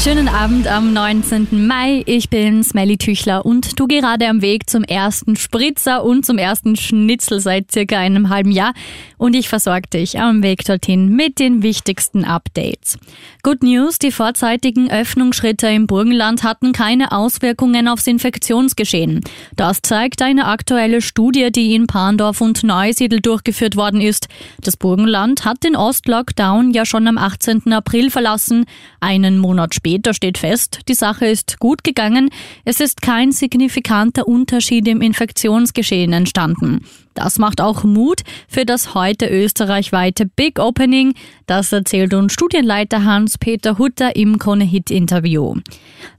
Schönen Abend am 19. Mai. Ich bin Smelly Tüchler und du gerade am Weg zum ersten Spritzer und zum ersten Schnitzel seit circa einem halben Jahr. Und ich versorge dich am Weg dorthin mit den wichtigsten Updates. Good News, die vorzeitigen Öffnungsschritte im Burgenland hatten keine Auswirkungen aufs Infektionsgeschehen. Das zeigt eine aktuelle Studie, die in Parndorf und Neusiedl durchgeführt worden ist. Das Burgenland hat den Ostlockdown ja schon am 18. April verlassen, einen Monat später später steht fest, die Sache ist gut gegangen, es ist kein signifikanter Unterschied im Infektionsgeschehen entstanden. Das macht auch Mut für das heute österreichweite Big Opening. Das erzählt uns Studienleiter Hans-Peter Hutter im Krone-Hit-Interview.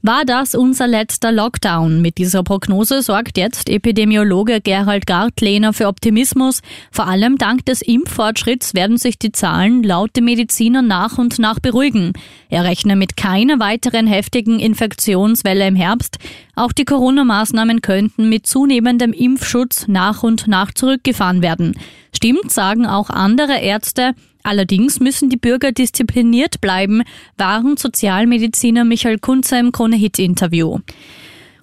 War das unser letzter Lockdown? Mit dieser Prognose sorgt jetzt Epidemiologe Gerald Gartlehner für Optimismus. Vor allem dank des Impffortschritts werden sich die Zahlen laut dem Mediziner nach und nach beruhigen. Er rechne mit keiner weiteren heftigen Infektionswelle im Herbst. Auch die Corona-Maßnahmen könnten mit zunehmendem Impfschutz nach und nach zurückgefahren werden. Stimmt, sagen auch andere Ärzte. Allerdings müssen die Bürger diszipliniert bleiben, waren Sozialmediziner Michael Kunze im Krone-Hit-Interview.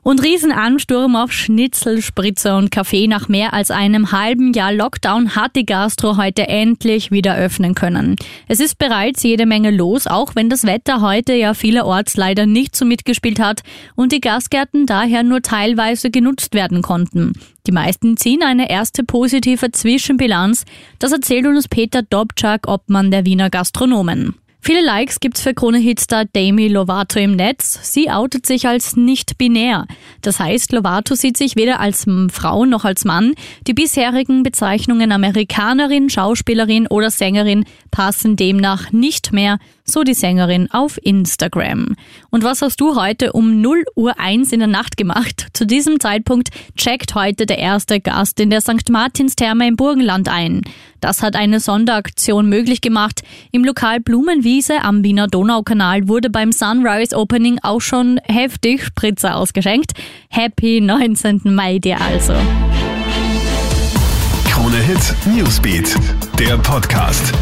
Und Riesenansturm auf Schnitzel, Spritzer und Kaffee. Nach mehr als einem halben Jahr Lockdown hat die Gastro heute endlich wieder öffnen können. Es ist bereits jede Menge los, auch wenn das Wetter heute ja vielerorts leider nicht so mitgespielt hat und die Gastgärten daher nur teilweise genutzt werden konnten. Die meisten ziehen eine erste positive Zwischenbilanz. Das erzählt uns Peter Dobczak, Obmann der Wiener Gastronomen. Viele Likes gibt's für Krone-Hitstar Demi Lovato im Netz. Sie outet sich als nicht binär. Das heißt, Lovato sieht sich weder als Frau noch als Mann. Die bisherigen Bezeichnungen Amerikanerin, Schauspielerin oder Sängerin passen demnach nicht mehr, so die Sängerin auf Instagram. Und was hast du heute um 0 Uhr 1 in der Nacht gemacht? Zu diesem Zeitpunkt checkt heute der erste Gast in der St. Martinstherme im Burgenland ein. Das hat eine Sonderaktion möglich gemacht. Im Lokal Blumenwiese am Wiener Donaukanal wurde beim Sunrise Opening auch schon heftig Spritzer ausgeschenkt. Happy 19. Mai dir also. Krone Hit Newsbeat, der Podcast.